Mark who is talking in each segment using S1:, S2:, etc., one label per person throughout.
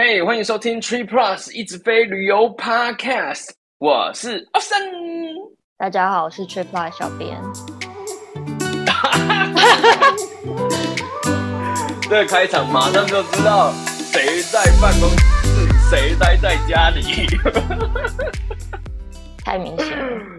S1: 嘿，欢迎收听 Tree Plus 一直飞旅游 Podcast，我是 Austin。
S2: 大家好，我是 Tree Plus 小编。
S1: 这个开场马上就知道谁在办公室，谁待在家里。
S2: 太明显了。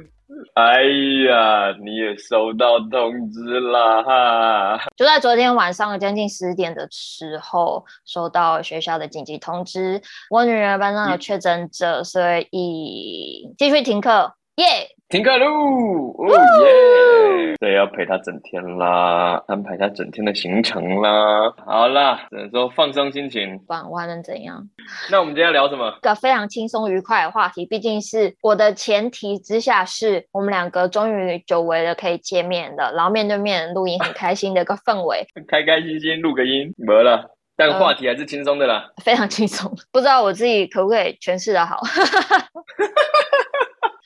S1: 哎呀，你也收到通知啦哈！
S2: 就在昨天晚上将近十点的时候，收到学校的紧急通知，我女儿班上有确诊者，所以继续停课，耶、yeah!！
S1: 停课喽！哦耶！对，要陪他整天啦，安排他整天的行程啦。好啦，只能说放松心情。
S2: 不然我还能怎样？
S1: 那我们今天要聊什么？
S2: 一个非常轻松愉快的话题。毕竟是我的前提之下，是我们两个终于久违的可以见面了，然后面对面录音，很开心的一个氛围。
S1: 开开心心录个音，没了。但话题还是轻松的啦，
S2: 呃、非常轻松。不知道我自己可不可以诠释的好。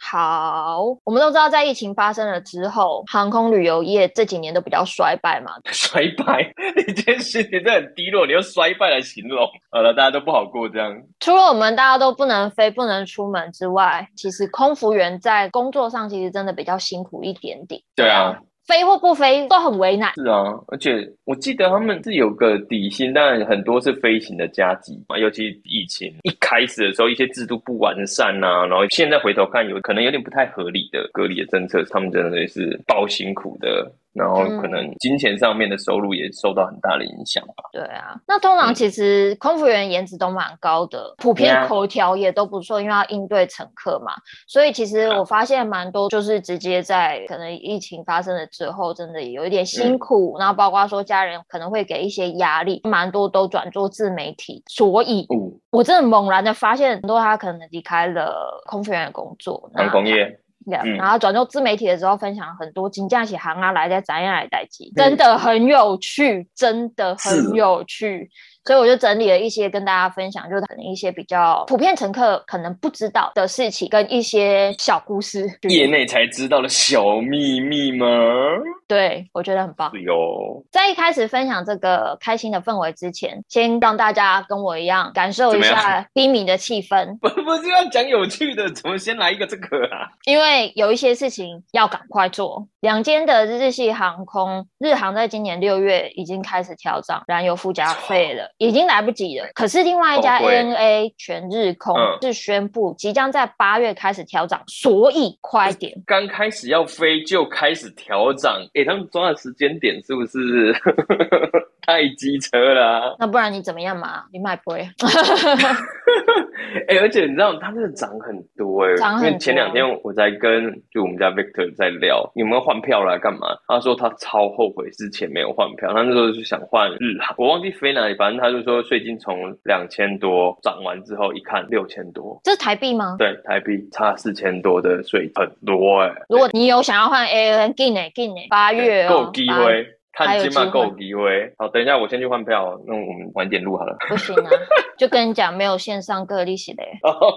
S2: 好，我们都知道，在疫情发生了之后，航空旅游业这几年都比较衰败嘛。
S1: 衰败？你今天心情真的很低落，你用衰败来形容，好了，大家都不好过这样。
S2: 除了我们大家都不能飞、不能出门之外，其实空服员在工作上其实真的比较辛苦一点点。
S1: 对啊。
S2: 飞或不飞都很为难。
S1: 是啊，而且我记得他们是有个底薪，但很多是飞行的加急嘛。尤其疫情一开始的时候，一些制度不完善啊，然后现在回头看，有可能有点不太合理的隔离的政策，他们真的是包辛苦的。然后可能金钱上面的收入也受到很大的影响吧。
S2: 对啊，那通常其实空服员颜值都蛮高的，普遍口条也都不错，因为要应对乘客嘛。所以其实我发现蛮多就是直接在可能疫情发生了之后，真的也有一点辛苦。然后包括说家人可能会给一些压力，蛮多都转做自媒体。所以我真的猛然的发现，很多他可能离开了空服员的工作，
S1: 航空
S2: 业。然后转做自媒体的时候，分享很多金价起行啊，来在怎样来代机，真的很有趣，真的。很有趣。所以我就整理了一些跟大家分享，就是可能一些比较普遍乘客可能不知道的事情，跟一些小故事，
S1: 业内才知道的小秘密吗？
S2: 对，我觉得很棒。
S1: 是哟。
S2: 在一开始分享这个开心的氛围之前，先让大家跟我一样感受一下低迷的气氛。
S1: 不不是要讲有趣的，怎么先来一个这个啊？
S2: 因为有一些事情要赶快做。两间的日系航空，日航在今年六月已经开始调涨燃油附加费了。已经来不及了。可是另外一家 ANA 全日空是宣布即将在八月开始调涨，嗯，所以快点。
S1: 刚开始要飞就开始调涨，诶、欸，他们抓的时间点是不是 太机车了，啊？
S2: 那不然你怎么样嘛？你买不会？
S1: 哎、欸，而且你知道它真的涨很多哎，欸，因为前两天我在跟就我们家 Victor 在聊有没有换票来干嘛？他说他超后悔之前没有换票，他那时候就想换日航，我忘记飞哪里，反正他就说税金从两千多涨完之后一看六千多，
S2: 这是台币吗？
S1: 对，台币差四千多的税很多哎，欸。
S2: 如果你有想要换 ANA，给你给你八月
S1: 够机会。看起码够机会。好，等一下我先去换票，那我们晚点录好了。
S2: 不行啊，就跟你讲，没有线上各利息的。
S1: 哦，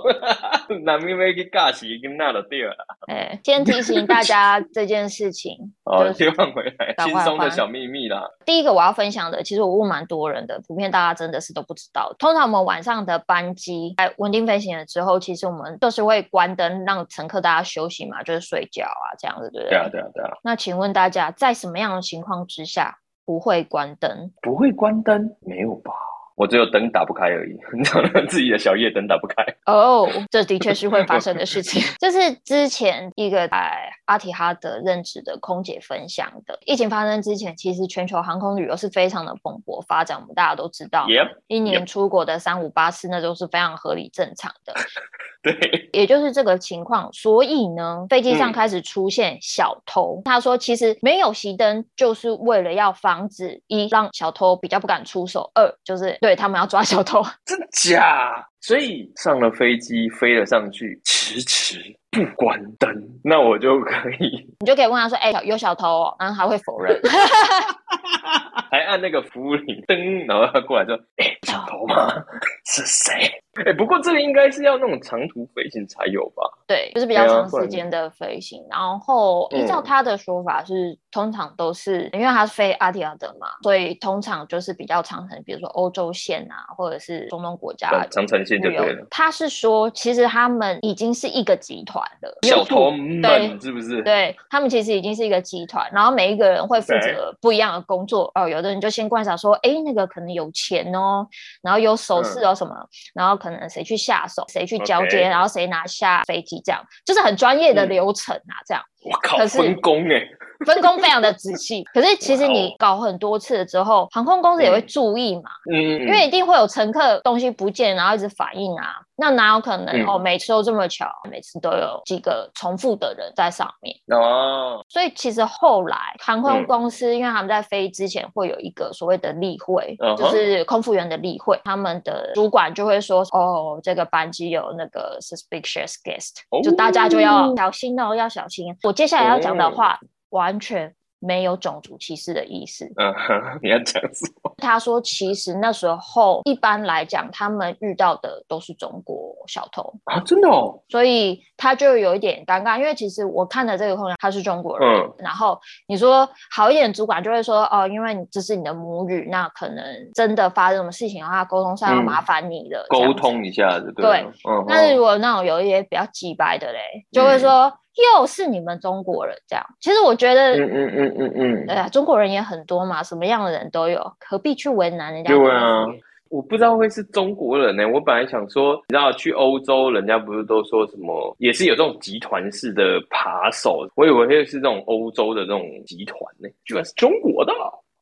S1: 那咪咪去尬起跟那的对了。
S2: 哎，先提醒大家这件事情。
S1: 哦，切换回来，轻松的小秘密啦。
S2: 第一个我要分享的，其实我问蛮多人的，普遍大家真的是都不知道。通常我们晚上的班机在稳定飞行了之后，其实我们都是会关灯，让乘客大家休息嘛，就是睡觉啊，这样子，对不对？
S1: 对啊，对啊，对啊。
S2: 那请问大家，在什么样的情况之下不会关灯？
S1: 不会关灯？没有吧？我只有灯打不开而已，自己的小夜灯打不开。
S2: 哦、oh，这的确是会发生的事情。这是之前一个在阿提哈德任职的空姐分享的。疫情发生之前，其实全球航空旅游是非常的蓬勃发展，我们大家都知道。一年出国的三五八次，那都是非常合理正常的。
S1: 对，
S2: 也就是这个情况，所以呢，飞机上开始出现小偷。嗯、他说，其实没有熄灯，就是为了要防止一让小偷比较不敢出手，二就是对他们要抓小偷。
S1: 真假？所以上了飞机飞了上去，迟迟不关灯，那我就可以，
S2: 你就可以问他说：“哎、欸，有小偷哦。”然后他会否认，
S1: 还按那个服务铃灯，然后他过来说：“哎、欸，小偷吗？是谁？”哎，不过这个应该是要那种长途飞行才有吧？
S2: 对，就是比较长时间的飞行。然后依照他的说法是，嗯、通常都是因为他是飞阿提亚德嘛，所以通常就是比较长程，比如说欧洲线啊，或者是中东国家
S1: 长程线就对了。
S2: 他是说，其实他们已经是一个集团了，
S1: 小偷们是不是？
S2: 对，他们其实已经是一个集团，然后每一个人会负责不一样的工作。哦，有的人就先观察说，哎，那个可能有钱哦，然后有手势有什么，嗯、然后可能谁去下手，谁去交接.然后谁拿下飞机，这样就是很专业的流程啊，嗯、这样。
S1: 我靠，分工哎。
S2: 分工非常的仔细，可是其实你搞很多次了之后，航空公司也会注意嘛，嗯，因为一定会有乘客东西不见，然后一直反应啊，那哪有可能、嗯、哦？每次都这么巧，每次都有几个重复的人在上面哦。所以其实后来航空公司，因为他们在飞之前会有一个所谓的例会，嗯、就是空服员的例会，他们的主管就会说，哦，这个班机有那个 suspicious guest，、哦、就大家就要小心哦，要小心。我接下来要讲的话。哦完全没有种族歧视的意思。
S1: 嗯 哼，你要讲什么？
S2: 他说，其实那时候一般来讲，他们遇到的都是中国小偷
S1: 啊，真的哦。
S2: 所以他就有一点尴尬，因为其实我看的这个空人他是中国人，嗯、然后你说好一点，主管就会说哦，因为你这是你的母语，那可能真的发生什么事情的话，沟通上要麻烦你了，
S1: 沟、嗯、通一下子。对。对嗯、
S2: 但是如果那种有一些比较鸡掰的嘞，就会说。嗯又是你们中国人这样，其实我觉得，嗯嗯嗯嗯嗯，对啊，中国人也很多嘛，什么样的人都有，何必去为难人家？
S1: 对啊，我不知道会是中国人呢、欸。我本来想说，你知道去欧洲，人家不是都说什么，也是有这种集团式的扒手，我以为会是这种欧洲的这种集团呢、欸，居然是中国的。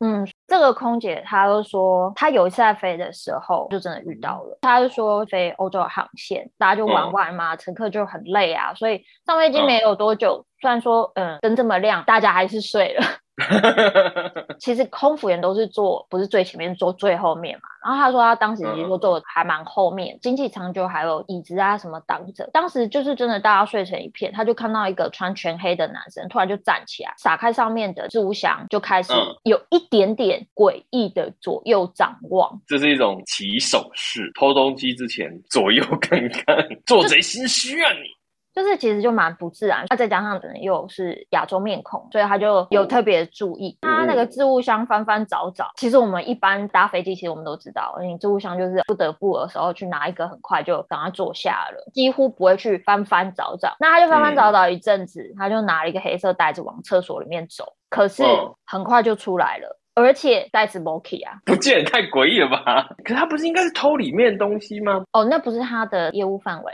S2: 嗯，这个空姐她就说，她有一次在飞的时候就真的遇到了。她就说飞欧洲的航线，大家就玩玩嘛，嗯、乘客就很累啊，所以上飞机没有多久，嗯、虽然说嗯灯这么亮，大家还是睡了。其实空服员都是坐不是最前面，坐最后面嘛。然后他说他当时其实说坐的还蛮后面，嗯、经济舱就还有椅子啊什么挡着。当时就是真的大家睡成一片，他就看到一个穿全黑的男生突然就站起来，撒开上面的置物箱，就开始有一点点诡异的左右张望。
S1: 这是一种起手式，偷东西之前左右看看，做贼心虚啊你！
S2: 就是其实就蛮不自然，那再加上可能又是亚洲面孔，所以他就有特别注意。哦、他那个置物箱翻翻找找，其实我们一般搭飞机，其实我们都知道，你置物箱就是不得不的时候去拿一个，很快就赶快坐下了，几乎不会去翻翻找找。那他就翻翻找找一阵子，嗯、他就拿了一个黑色袋子往厕所里面走，可是很快就出来了，哦、而且袋子没去啊，
S1: 不见也太诡异了吧？可是他不是应该是偷里面东西吗？
S2: 哦，那不是他的业务范围，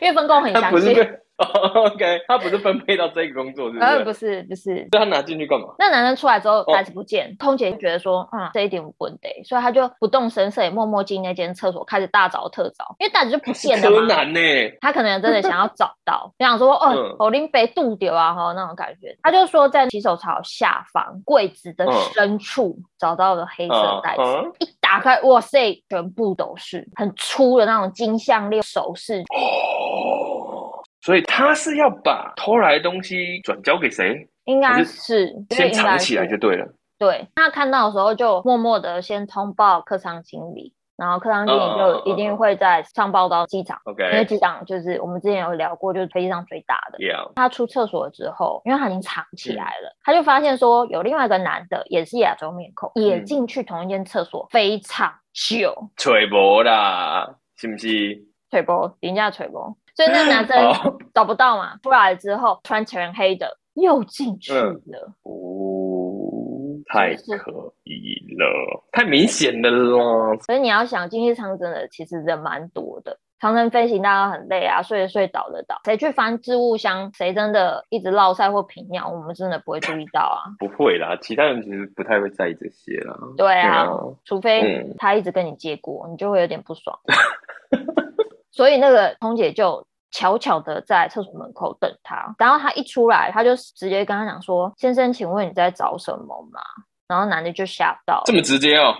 S2: 因为分工很详细。
S1: Oh, OK，他不是分配到这个工作，是不是？
S2: 呃，不是，不是。
S1: 那他拿进去干嘛？
S2: 那男生出来之后，袋子不见。Oh. 空姐觉得说，嗯，这一点不对，所以他就不动声色，也默默进那间厕所，开始大找特找，因为袋子就不见了嘛。柯南呢？他可能真的想要找到，就想说，哦，我拎被渡丢啊，哈，那种感觉。他就说，在洗手槽下方柜子的深处找到了黑色袋子，uh. Uh. 一打开，哇塞，全部都是很粗的那种金项链首饰。
S1: 所以他是要把偷来的东西转交给谁？
S2: 应该是
S1: 先藏起来就对了。
S2: 对，他看到的时候就默默的先通报客舱经理，然后客舱经理就一定会在上报到机长。OK，因为机长就是我们之前有聊过，就是飞机上最大的。他出厕所之后，因为他已经藏起来了，嗯、他就发现说有另外一个男的也是亚洲面孔，嗯、也进去同一间厕所，非常秀。
S1: 吹波啦，是不是？
S2: 吹波，人家吹波。所以那男生找不到嘛，出来之后穿全黑的又进去了，
S1: 哦，太可疑了，太明显了咯。
S2: 所以你要想，经济舱真的其实人蛮多的，长程飞行大家很累啊，睡着睡倒的倒，谁去翻置物箱，谁真的一直落塞或频尿，我们真的不会注意到啊。
S1: 不会啦，其他人其实不太会在意这些啦。
S2: 对啊，嗯、除非他一直跟你借过，你就会有点不爽。所以那个空姐就悄悄的在厕所门口等他，然后他一出来，他就直接跟他讲说：“先生，请问你在找什么吗？”然后男的就吓到，
S1: 这么直接哦？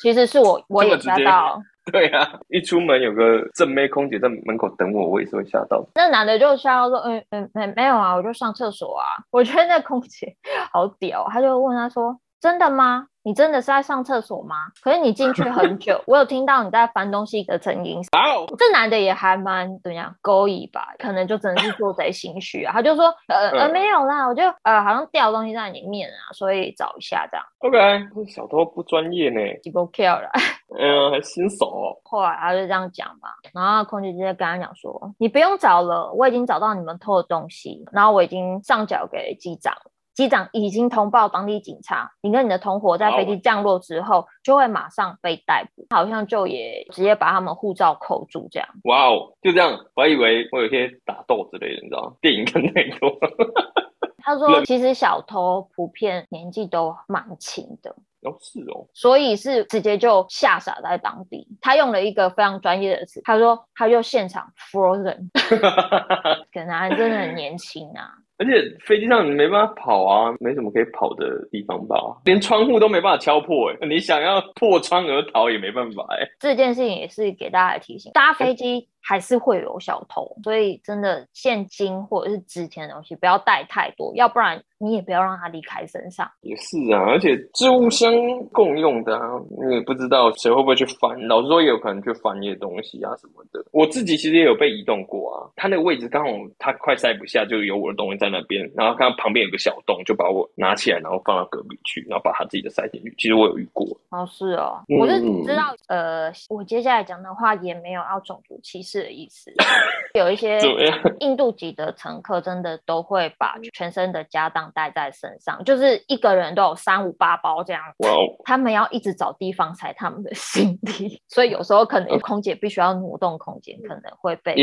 S2: 其实是我，我也吓到。
S1: 对啊，一出门有个正妹空姐在门口等我，我也是会吓到。
S2: 那男的就吓到说：“嗯嗯没没有啊，我就上厕所啊。”我觉得那空姐 好屌，他就问他说：“真的吗？你真的是在上厕所吗？可是你进去很久，我有听到你在翻东西的声音。
S1: 好，
S2: 这男的也还蛮怎样勾引吧？可能就真的是做贼心虚啊。他就说，呃呃，没有啦，我就呃好像掉东西在里面啊，所以找一下这样。
S1: OK，小偷不专业呢，
S2: 几波 kill 了。
S1: 嗯，还新手哦。
S2: 后来他就这样讲嘛，然后空姐直接跟他讲说，你不用找了，我已经找到你们偷的东西，然后我已经上缴给机长了。机长已经通报当地警察，你跟你的同伙在飞机降落之后就会马上被逮捕，好像就也直接把他们护照扣住这样。
S1: 哇哦，就这样，我还以为会有些打斗之类的，你知道吗？电影看太多。
S2: 他说，其实小偷普遍年纪都蛮轻的。
S1: 哦，是哦，
S2: 所以是直接就吓傻在当地。他用了一个非常专业的词，他说他就现场 frozen，可能还真的很年轻啊。
S1: 而且飞机上你没办法跑啊，没什么可以跑的地方吧？连窗户都没办法敲破，哎，你想要破窗而逃也没办法，哎。
S2: 这件事情也是给大家提醒，搭飞机还是会有小偷，所以真的现金或者是值钱的东西不要带太多，要不然你也不要让它离开身上。
S1: 也是啊，而且置物箱共用的啊，你也不知道谁会不会去翻。老实说，也有可能去翻一些东西啊什么的。我自己其实也有被移动过啊，它那个位置刚好它快塞不下，就有我的东西在那边，然后看到旁边有个小洞，就把我拿起来，然后放到隔壁去，然后把他自己的塞进去。其实我有遇过。
S2: 哦，是哦，我是知道，嗯、呃，我接下来讲的话也没有要种族歧视。是的意思，有一些 印度籍的乘客真的都会把全身的家当带在身上，就是一个人都有三五八包这样.他们要一直找地方塞他们的行李，所以有时候可能空姐必须要挪动空间，可能会被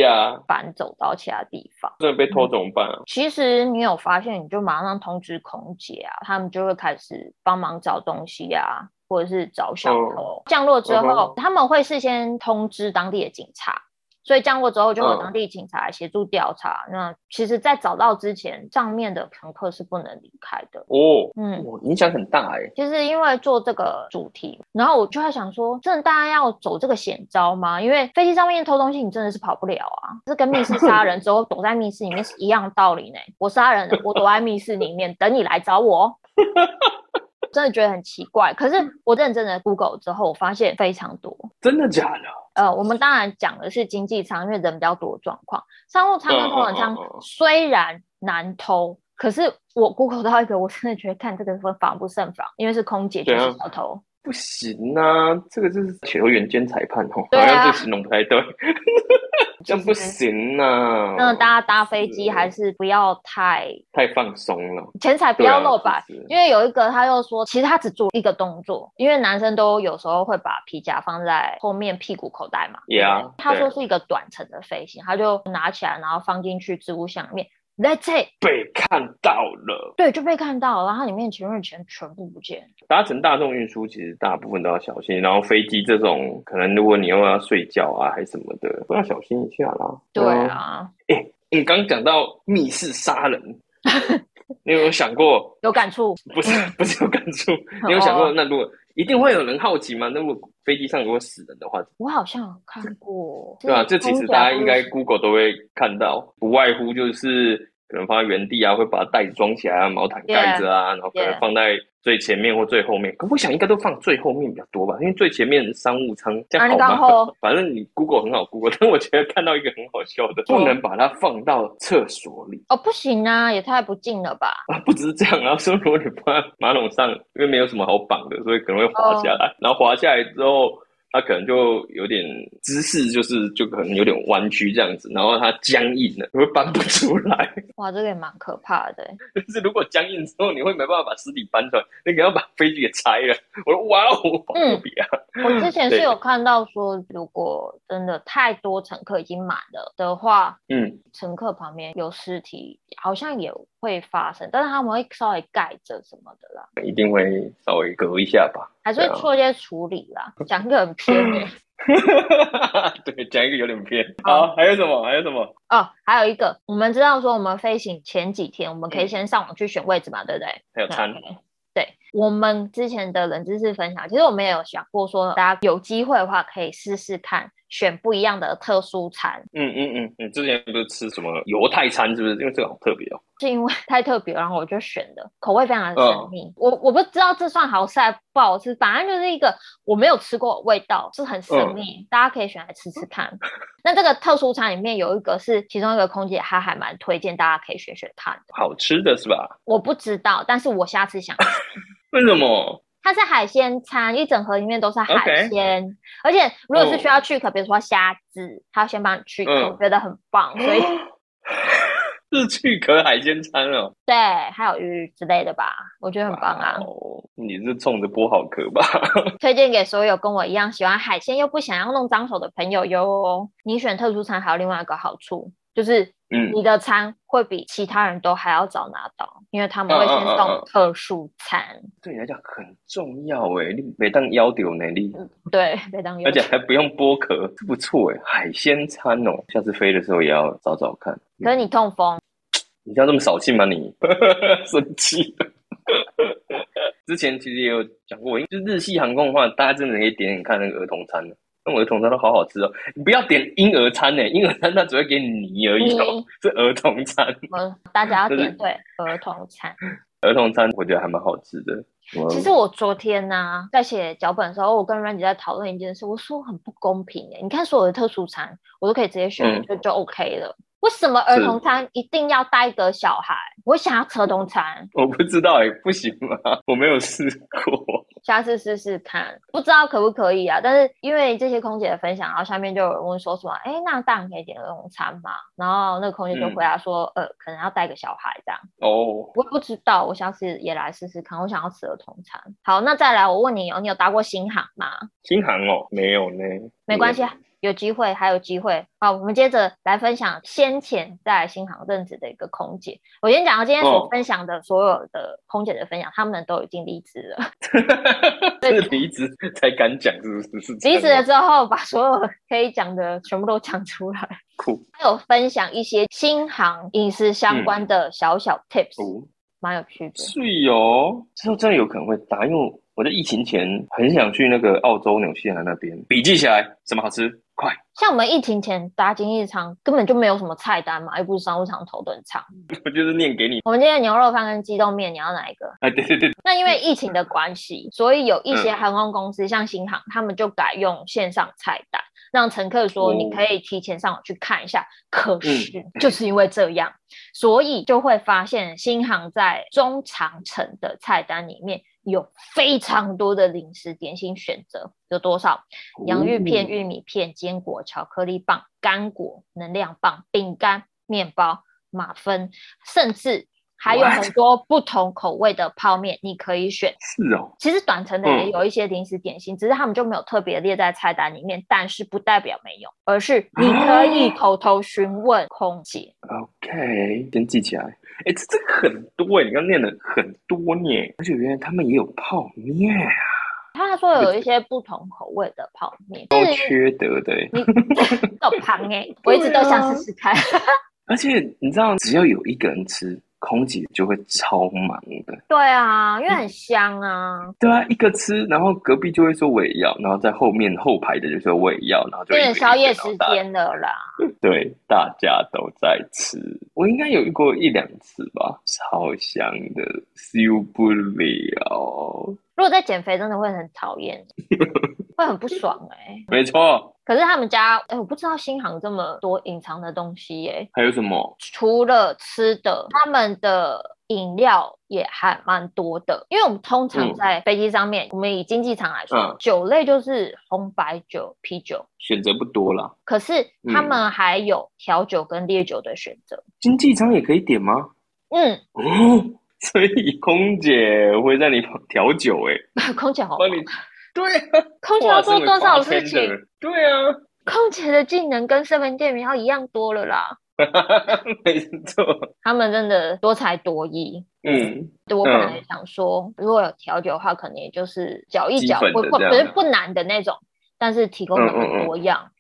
S2: 搬走到其他地方。
S1: 真的被偷怎么办啊？
S2: 其实你有发现，你就马上通知空姐啊，他们就会开始帮忙找东西啊，或者是找小偷。Oh. 降落之后，uh. 他们会事先通知当地的警察。所以降落之后，就有当地警察来协助调查。嗯、那其实，在找到之前，上面的乘客是不能离开的。
S1: 哦，嗯，影响很大哎。
S2: 就是因为做这个主题，然后我就在想说，真的大家要走这个险招吗？因为飞机上面偷东西，你真的是跑不了啊。这跟密室杀人之后躲在密室里面是一样道理呢。我杀人，我躲在密室里面等你来找我。真的觉得很奇怪。可是我认真的 Google 之后，我发现非常多。
S1: 真的假的？
S2: 呃，我们当然讲的是经济舱，因为人比较多的状况。商务舱跟头等舱虽然难偷，可是我 Google 到一个，我真的觉得看这个会防不胜防，因为是空姐就是小偷。
S1: 不行啊，这个就是球员兼裁判哦，好像这形容不太对。这样不行啊！
S2: 那大家搭飞机还是不要太
S1: 太放松了，
S2: 钱财不要露白。因为有一个他又说，其实他只做一个动作，因为男生都有时候会把皮夹放在后面屁股口袋嘛。
S1: Yeah，
S2: 他说是一个短程的飞行，他就拿起来，然后放进去置物箱里面。
S1: 被看到了，
S2: 对，就被看到了，然后里面钱钱全部不见。
S1: 搭乘大众运输其实大部分都要小心，然后飞机这种可能如果你又要睡觉啊，还是什么的，都要小心一下啦。
S2: 对啊，
S1: 哎、欸，你刚讲到密室杀人，你有没有想过？
S2: 有感触？
S1: 不是，不是有感触。你有想过，那如果一定会有人好奇吗？那如果飞机上如果死人的话，
S2: 我好像有看过，
S1: 对啊？这其实大家应该 Google 都会看到，不外乎就是。可能放在原地啊，会把袋子装起来啊，毛毯盖着啊然后可能放在最前面或最后面。可我想应该都放最后面比较多吧，因为最前面商务舱这样好吗？反正你 Google 很好 Google，但我觉得看到一个很好笑的，不能把它放到厕所里
S2: 哦，不行啊，也太不敬了吧？
S1: 啊，不只是这样，然后说如果你放在马桶上，因为没有什么好绑的，所以可能会滑下来，oh. 然后滑下来之后。它可能就有点姿势，就是就可能有点弯曲这样子，然后它僵硬了，你会搬不出来。
S2: 哇，这个也蛮可怕的。
S1: 就是如果僵硬之后，你会没办法把尸体搬出来，你可能要把飞机给拆了。我说哇哦，好特别啊！
S2: 我之前是有看到说，如果真的太多乘客已经满了的话，嗯，乘客旁边有尸体，好像也会发生，但是他们会稍微盖着什么的啦，
S1: 一定会稍微隔一下吧。
S2: 还是会做一些处理啦，讲一个很
S1: 对，讲一个有点偏。好，还有什么？还有什么？
S2: 哦，还有一个，我们知道说，我们飞行前几天，我们可以先上网去选位置嘛，对不对？
S1: 还有餐。
S2: 对，我们之前的冷知识分享，其实我们也有想过说，大家有机会的话，可以试试看选不一样的特殊餐。
S1: 嗯嗯嗯，你之前不是吃什么犹太餐，是不是？因为这个好特别哦。
S2: 是因为太特别，然后我就选的，口味非常的神秘。嗯、我我不知道这算好吃还不好吃，反正就是一个我没有吃过的味道，是很神秘，嗯、大家可以选来吃吃看。那这个特殊餐里面有一个是其中一个空姐，她还蛮推荐大家可以选选看的。
S1: 好吃的是吧？
S2: 我不知道，但是我下次想吃。
S1: 为什么？
S2: 它是海鲜餐，一整盒里面都是海鲜，Okay. 而且如果是需要去壳，比如说虾子，他先帮你去壳，嗯、我觉得很棒，所以
S1: 是去壳海鲜餐哦。
S2: 对，还有鱼之类的吧，我觉得很棒啊。
S1: 哦，你是冲着剥好壳吧？
S2: 推荐给所有跟我一样喜欢海鲜又不想要弄脏手的朋友哟。你选特殊餐还有另外一个好处，就是。嗯，你的餐会比其他人都还要早拿到，因为他们会先送特殊餐，啊啊啊啊
S1: 对你来讲很重要哎，你每当要求能力，
S2: 对，每当要求，
S1: 而且还不用剥壳，不错哎，海鲜餐哦，下次飞的时候也要找找看。
S2: 可是你痛风，
S1: 你这样这么扫兴吗你？生气。之前其实也有讲过，因为就日系航空的话，大家真的可以点点看那个儿童餐的。儿童餐都好好吃哦，你不要点婴儿餐呢，婴儿餐它只会给你泥而已哦，是儿童餐。
S2: 嗯，大家要点对儿童餐。
S1: 儿童餐我觉得还蛮好吃的。
S2: 其实我昨天呢、啊，在写脚本的时候，我跟 Randy 在讨论一件事，我说很不公平哎，你看所有的特殊餐，我都可以直接选，就、嗯、就 OK 了。为什么儿童餐一定要带个小孩？我想要儿童餐，
S1: 我不知道哎，不行吗？我没有试过，
S2: 下次试试看，不知道可不可以啊？但是因为这些空姐的分享，然后下面就有人问说什么，哎，那当然可以点儿童餐嘛？然后那个空姐就回答说，嗯、呃，可能要带个小孩这样。哦，我不知道，我下次也来试试看，我想要吃儿童餐。好，那再来，我问你哦，你有搭过新航吗？
S1: 新航哦，没有呢。
S2: 没关系啊。有机会，还有机会。好，我们接着来分享先前在新航任职的一个空姐。我先讲到今天所分享的所有的空姐的分享，他、哦、们都已经离职了。
S1: 是离职才敢讲，是不是？
S2: 离职了之后，把所有可以讲的全部都讲出来。
S1: 酷。
S2: 还有分享一些新航饮食相关的小小 tips，、嗯、蛮有趣的。
S1: 是哦，之后真的有可能会答，因为我在疫情前很想去那个澳洲纽西兰那边，笔记起来，什么好吃？快！
S2: 像我们疫情前搭经济舱，根本就没有什么菜单嘛，又不是商务舱头等舱。
S1: 我就是念给你。
S2: 我们今天牛肉饭跟鸡肉面，你要哪一个？
S1: 啊，对对对。
S2: 那因为疫情的关系，所以有一些航空公司，嗯、像新航，他们就改用线上菜单，让乘客说你可以提前上网去看一下。哦、可是就是因为这样，嗯、所以就会发现新航在中长程的菜单里面。有非常多的零食点心选择，有多少？洋芋片、玉米片、坚果、巧克力棒、干果、能量棒、饼干、面包、马芬，甚至还有很多不同口味的泡面，你可以选。
S1: 是哦，
S2: 其实短程的也有一些零食点心，嗯、只是他们就没有特别列在菜单里面，但是不代表没有，而是你可以口头询问空姐。
S1: OK，先记起来。哎，这这个很多哎，你刚念的很多念，而且原来他们也有泡面啊。
S2: 他说有一些不同口味的泡面，
S1: 都缺德的。你
S2: 好胖哎，我一直都想试试看。
S1: 而且你知道，只要有一个人吃。空姐就会超忙的，
S2: 对啊，因为很香啊。
S1: 对啊，一个吃，然后隔壁就会说我也要，然后在后面后排的就说我也要，然后就变成
S2: 宵夜时间了啦。
S1: 对，大家都在吃，我应该有过一两次吧，超香的，受不了。
S2: 如果在减肥，真的会很讨厌，会很不爽哎、欸。
S1: 没错。
S2: 可是他们家，哎，我不知道新航这么多隐藏的东西耶。
S1: 还有什么？
S2: 除了吃的，他们的饮料也还蛮多的。因为我们通常在飞机上面，嗯、我们以经济舱来说，嗯、酒类就是红白酒、啤酒，
S1: 选择不多啦。
S2: 可是他们还有调酒跟烈酒的选择。
S1: 经济舱也可以点吗？
S2: 嗯。
S1: 哦，所以空姐会在你旁调酒，哎，
S2: 空姐好。
S1: 对啊，
S2: 空姐要做多少事情？
S1: 对啊，
S2: 空姐的技能跟 seven 店员要一样多了啦。
S1: 没错，
S2: 他们真的多才多艺。
S1: 嗯，
S2: 对，我本来想说，如果有调酒的话，可能也就是搅一搅，不不不是不难的那种，但是提供的很多样，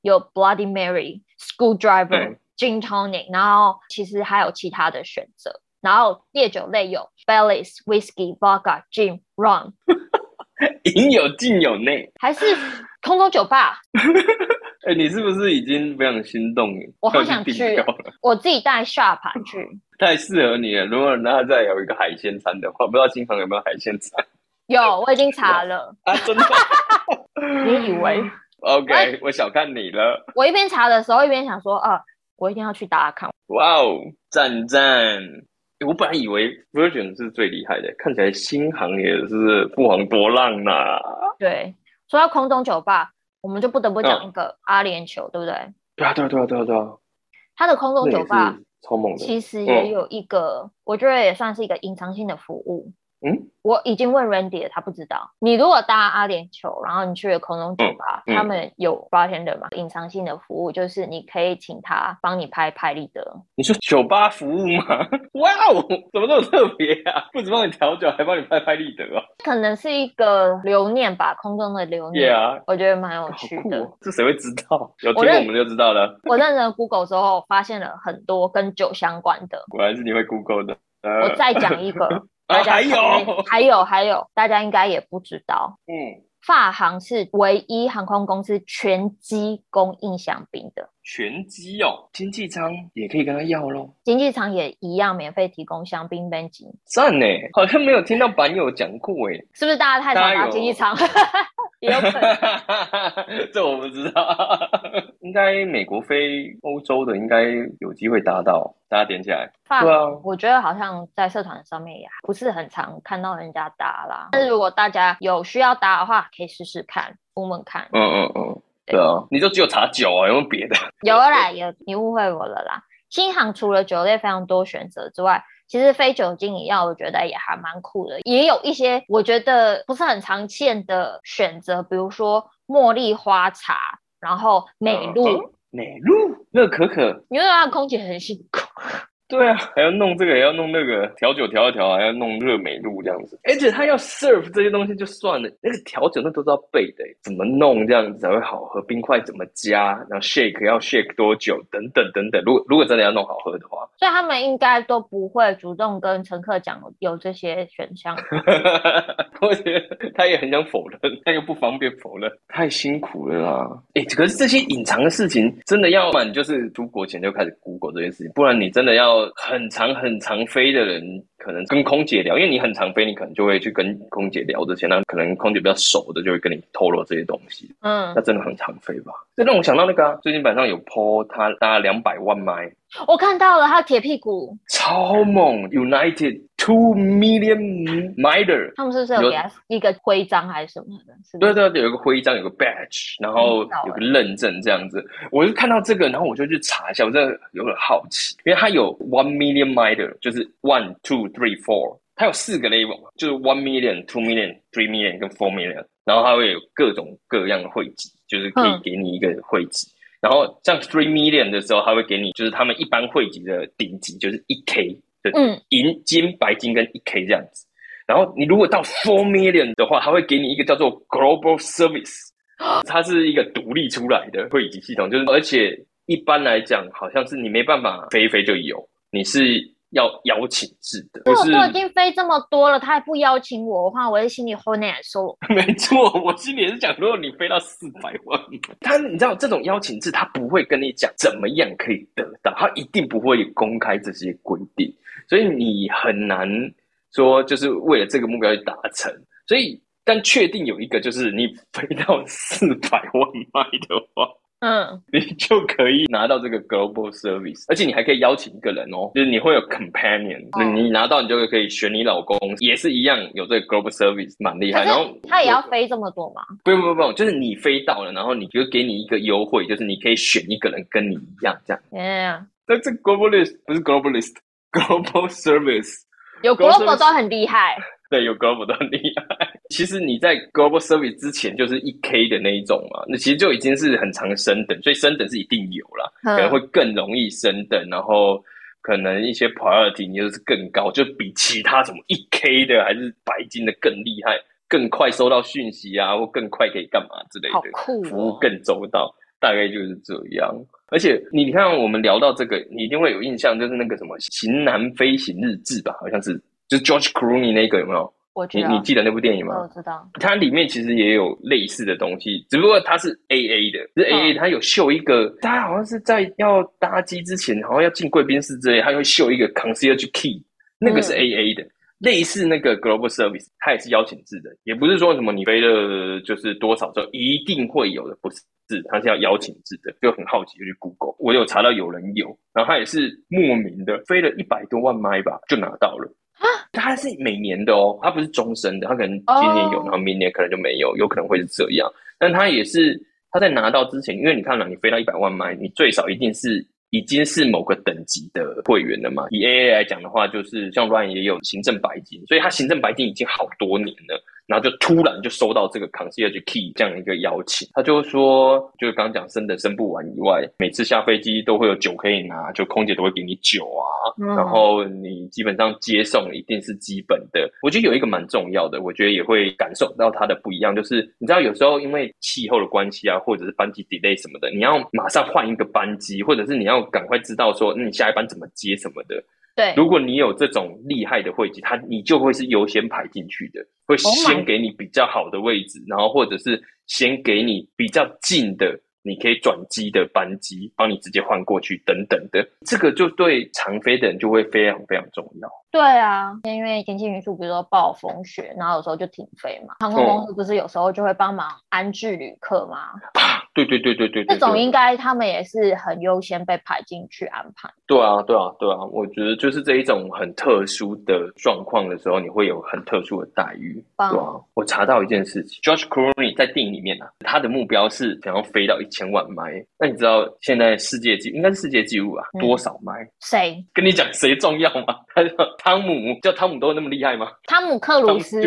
S2: 有 Bloody Mary、Screwdriver、Gin Tonic，然后其实还有其他的选择，然后烈酒类有 Baileys、Whisky、Vodka、Gin、Rum。
S1: 应有尽有内，
S2: 还是空中酒吧？
S1: 哎、欸，你是不是已经非常心动？
S2: 我好想去，我自己带 Sharp 去，
S1: 太适合你了。如果那再有一个海鲜餐的话，不知道新航有没有海鲜餐？
S2: 有，我已经查了。
S1: 啊，真的？
S2: 你以为
S1: ？OK，我小看你了。
S2: 我一边查的时候，一边想说，啊，我一定要去打卡。
S1: 哇哦，赞赞！我本来以为 Virgin 是最厉害的，看起来新航也是不遑多让呐、啊。
S2: 对，说到空中酒吧，我们就不得不讲一个阿联酋，对不对？
S1: 对啊，对啊，对啊，对啊，对啊。
S2: 它的空中酒吧
S1: 超猛的，
S2: 其实也有一个，嗯、我觉得也算是一个隐藏性的服务。
S1: 嗯，
S2: 我已经问 Randy 了，他不知道。你如果搭阿联酋，然后你去了空中酒吧，嗯嗯、他们有 bartender 嘛？隐藏性的服务就是你可以请他帮你拍拍立得。
S1: 你说酒吧服务吗？哇哦，怎么这么特别啊？不止帮你调酒，还帮你拍拍立得啊？
S2: 可能是一个留念吧，空中的留念。
S1: Yeah,
S2: 我觉得蛮有趣的。
S1: 哦、这谁会知道？有听我们就知道了。
S2: 我认真 Google 之后，发现了很多跟酒相关的。
S1: 果然是你会 Google 的。呃、
S2: 我再讲一个。
S1: 大家还有
S2: 还有还有，大家应该也不知道，
S1: 嗯，
S2: 发航是唯一航空公司全机供应香槟的。
S1: 全机哦，经济舱也可以跟他要咯。
S2: 经济舱也一样免费提供香槟杯金。
S1: 赞呢，好像没有听到板友讲过诶，
S2: 是不是大家太少搭经济舱？也有可能，
S1: 这我不知道。应该美国飞欧洲的应该有机会搭到，大家点起来。对啊，
S2: 我觉得好像在社团上面也不是很常看到人家搭啦。但是如果大家有需要搭的话，可以试试看，问问看。
S1: 嗯嗯嗯。对啊，你就只有查酒啊，有没有别的？
S2: 有啦，有，你误会我了啦。新航除了酒类非常多选择之外，其实非酒精饮料我觉得也还蛮酷的，也有一些我觉得不是很常见的选择，比如说茉莉花茶，然后美露，
S1: 美露，乐可可，
S2: 因为它的空姐很辛苦。
S1: 对啊，还要弄这个，还要弄那个，调酒调一调，还要弄热美露这样子。而且他要 serve 这些东西就算了，那个调酒那都是要背的，怎么弄这样子才会好喝？冰块怎么加？然后 shake 要 shake 多久？等等等等。如果如果真的要弄好喝的话，
S2: 所以他们应该都不会主动跟乘客讲有这些选项。
S1: 我觉得他也很想否认，但又不方便否认，太辛苦了啦。哎，可是这些隐藏的事情，真的要嘛？你就是出国前就开始 Google 这件事情，不然你真的要。很长很长飞的人，可能跟空姐聊，因为你很常飞，你可能就会去跟空姐聊这些。那可能空姐比较熟的，就会跟你透露这些东西。
S2: 嗯，
S1: 那真的很常飞吧？这让我想到那个啊，最近晚上有 po 他搭两百万迈，
S2: 我看到了他铁屁股，
S1: 超猛，United two million miler。
S2: 他们是不是有给他一个徽章还是什么的？是？
S1: 对对对，有个徽章，有个 badge，然后有个认证这样子。我就看到这个，然后我就去查一下，我真的有点好奇，因为他有 one million miler，就是 one two three four，它有四个 level，就是 one million、two million、three million 跟 four million，然后它会有各种各样的汇集，就是可以给你一个汇集。嗯然后像 three million 的时候，他会给你就是他们一般汇集的顶级，就是一 k 的银金、白金跟一 k 这样子。然后你如果到 four million 的话，他会给你一个叫做 global service，它是一个独立出来的汇集系统，就是而且一般来讲，好像是你没办法飞一飞就有，你是。要邀请制的，
S2: 我都已经飞这么多了，他还不邀请我的话，我在心里很难受。
S1: 没错，我心里也是讲，如果你飞到四百万，他你知道这种邀请制，他不会跟你讲怎么样可以得到，他一定不会公开这些规定，所以你很难说就是为了这个目标去达成。所以，但确定有一个，就是你飞到四百万迈的话。
S2: 嗯，
S1: 你就可以拿到这个 global service，而且你还可以邀请一个人哦，就是你会有 companion，那、哦、你拿到你就可以选你老公，也是一样有这个 global service，蛮厉害。然后
S2: 他也要飞这么多吗？
S1: 不用不用不用，就是你飞到了，然后你就给你一个优惠，就是你可以选一个人跟你一样这样。
S2: 嗯，
S1: 但这 globalist 不是 globalist，global service
S2: 有 global 都很厉害。
S1: 对，有 global 都很厉害。其实你在 global service 之前就是一 K 的那一种嘛，那其实就已经是很长的升等，所以升等是一定有啦，可能会更容易升等，然后可能一些 priority 你就是更高，就比其他什么一 K 的还是白金的更厉害，更快收到讯息啊，或更快可以干嘛之类的，
S2: 哦，
S1: 服务更周到，大概就是这样。而且你看，我们聊到这个，你一定会有印象，就是那个什么型男飞行日志吧，好像是。就是 George Clooney 那个有没有？
S2: 我知道。
S1: 你你记得那部电影吗？
S2: 我知道。
S1: 它里面其实也有类似的东西，只不过它是 A A 的，是 A A，它有秀一个，大家好像是在要搭机之前，好像要进贵宾室之类，它会秀一个 concierge key，那个是 A A 的。嗯类似那个 global service，它也是邀请制的，也不是说什么你飞了就是多少之后一定会有的，不是，它是要邀请制的。就很好奇就去 Google，我有查到有人有，然后他也是莫名的飞了一百多万麦吧，就拿到了。啊，它是每年的哦，它不是终身的，它可能今年有，然后明年可能就没有，有可能会是这样。但它也是他在拿到之前，因为你看了，你飞到一百万迈，你最少一定是。已经是某个等级的会员了嘛？以 AA 来讲的话，就是像 Ryan 也有行政白金，所以他行政白金已经好多年了。然后就突然就收到这个 concierge key 这样一个邀请，他就说，就是刚刚讲生的生不完以外，每次下飞机都会有酒可以拿，就空姐都会给你酒啊，嗯、然后你基本上接送一定是基本的。我觉得有一个蛮重要的，我觉得也会感受到它的不一样，就是你知道有时候因为气候的关系啊，或者是班机 delay 什么的，你要马上换一个班机，或者是你要赶快知道说，那你下一班怎么接什么的。
S2: 对，
S1: 如果你有这种厉害的会籍，他你就会是优先排进去的，会先给你比较好的位置，oh、然后或者是先给你比较近的，你可以转机的班机，帮你直接换过去等等的，这个就对常飞的人就会非常非常重要。
S2: 对啊，因为天气因素，比如说暴风雪，然后有时候就停飞嘛。航空公司不是有时候就会帮忙安置旅客吗？
S1: 啊，对对对对对，
S2: 这种应该他们也是很优先被排进去安排。
S1: 对啊，对啊，对啊，我觉得就是这一种很特殊的状况的时候，你会有很特殊的待遇。对啊，我查到一件事情，George Clooney 在电影里面啊，他的目标是想要飞到一千万迈。那你知道现在世界纪应该是世界纪录啊，多少迈？
S2: 谁？
S1: 跟你讲谁重要吗？他叫。汤姆叫汤姆都那么厉害吗？
S2: 汤姆克鲁斯，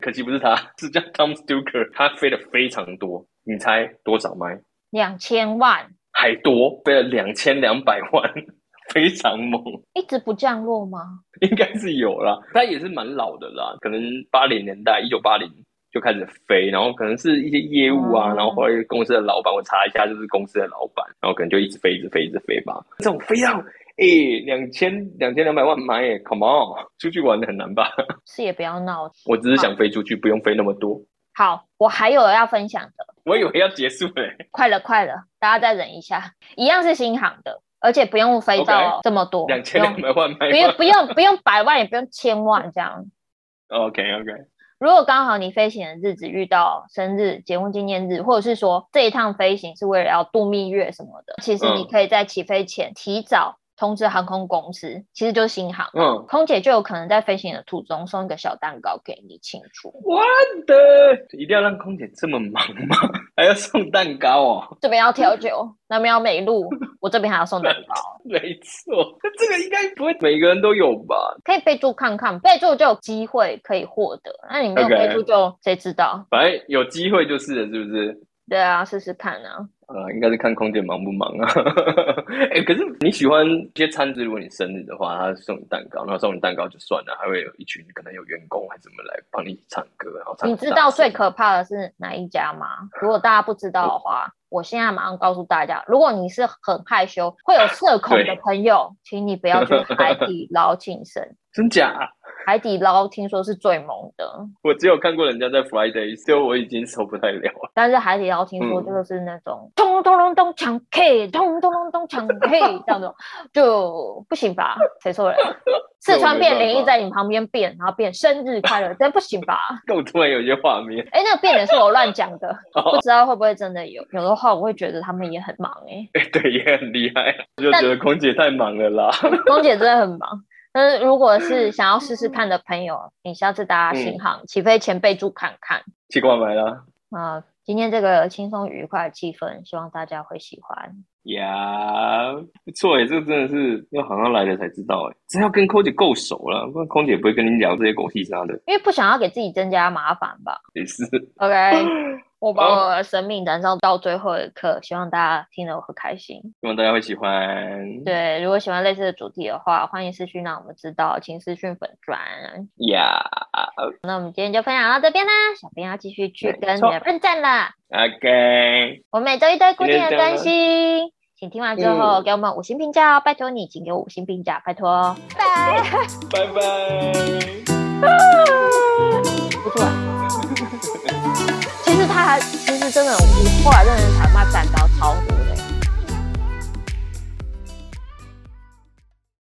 S1: 可惜不是他，是叫汤姆斯杜克。他飞的非常多，你猜多少迈？
S2: 两千万，
S1: 还多，飞了两千两百万，非常猛。
S2: 一直不降落吗？
S1: 应该是有啦，它也是蛮老的啦，可能八零年代，一九八零就开始飞，然后可能是一些业务啊，嗯、然后后来公司的老板，我查一下，就是公司的老板，然后可能就一直飞，一直飞，一直飞吧。这种飞到。哎，两千两千两百万买耶，Come on，出去玩的很难吧？
S2: 是也不要闹。
S1: 我只是想飞出去，不用飞那么多。
S2: 好，我还有要分享的。
S1: 我以为要结束了。
S2: 快了，快了，大家再忍一下。一样是新航的，而且不用飞到这么多，
S1: 两千两百万买。
S2: 不用不用不用百万，也不用千万这样。
S1: OK OK。
S2: 如果刚好你飞行的日子遇到生日、结婚纪念日，或者是说这一趟飞行是为了要度蜜月什么的，其实你可以在起飞前提早。通知航空公司，其实就是新航，嗯，空姐就有可能在飞行的途中送一个小蛋糕给你庆祝。
S1: 我的，一定要让空姐这么忙吗？还要送蛋糕哦？
S2: 这边要调酒，那边要美露，我这边还要送蛋糕。
S1: 没错，这个应该不会每个人都有吧？
S2: 可以备注看看，备注就有机会可以获得。那你没有备注就谁知道？
S1: 反正有机会就是了，是不是？
S2: 对啊，试试看啊。
S1: 呃，应该是看空姐忙不忙啊。哎、欸，可是你喜欢一些餐子，如果你生日的话，他送你蛋糕，然后送你蛋糕就算了，还会有一群可能有员工还是怎么来帮你唱歌，然后唱。
S2: 你知道最可怕的是哪一家吗？如果大家不知道的话，嗯、我现在马上告诉大家，如果你是很害羞、会有社恐的朋友，对请你不要去 海底捞庆生。
S1: 真假？
S2: 海底捞听说是最猛的，
S1: 我只有看过人家在 Friday，所以我已经受不太了。
S2: 但是海底捞听说就是那种咚咚咚咚抢 K，咚咚咚咚抢 K 这样子，就不行吧？谁说的？四川变脸一在你旁边变，然后变生日快乐，真不行吧？
S1: 我突然有一些画面，
S2: 哎、欸，那个变脸是我乱讲的，不知道会不会真的有？有的话，我会觉得他们也很忙哎、欸。
S1: 哎、欸，对，也很厉害，我就觉得空姐太忙了啦。
S2: 空姐真的很忙。但是如果是想要试试看的朋友，你下次搭新航、嗯、起飞前备注看看。
S1: 奇怪没了。
S2: 啊，今天这个轻松愉快的气氛，希望大家会喜欢。
S1: 呀，不错哎，这个真的是要好像来了才知道哎，这要跟空姐够熟了，不然空姐不会跟你聊这些狗屁啥的。
S2: 因为不想要给自己增加麻烦吧。
S1: 也是。
S2: OK。我把我的生命燃烧到最后一刻，希望大家听得我很开心，
S1: 希望大家会喜欢。
S2: 对，如果喜欢类似的主题的话，欢迎私讯让我们知道，请私讯粉专。
S1: 呀，Yeah.
S2: 那我们今天就分享到这边啦，小编要继续去跟你们奋战了。
S1: OK，
S2: 我每周一堆固定的更新，请听完之后给我们五星评价哦，拜托你，请给我五星评价，拜托。拜拜，
S1: 拜拜。
S2: 不出来。其实他，其实真的，我后来认识他，他干到超。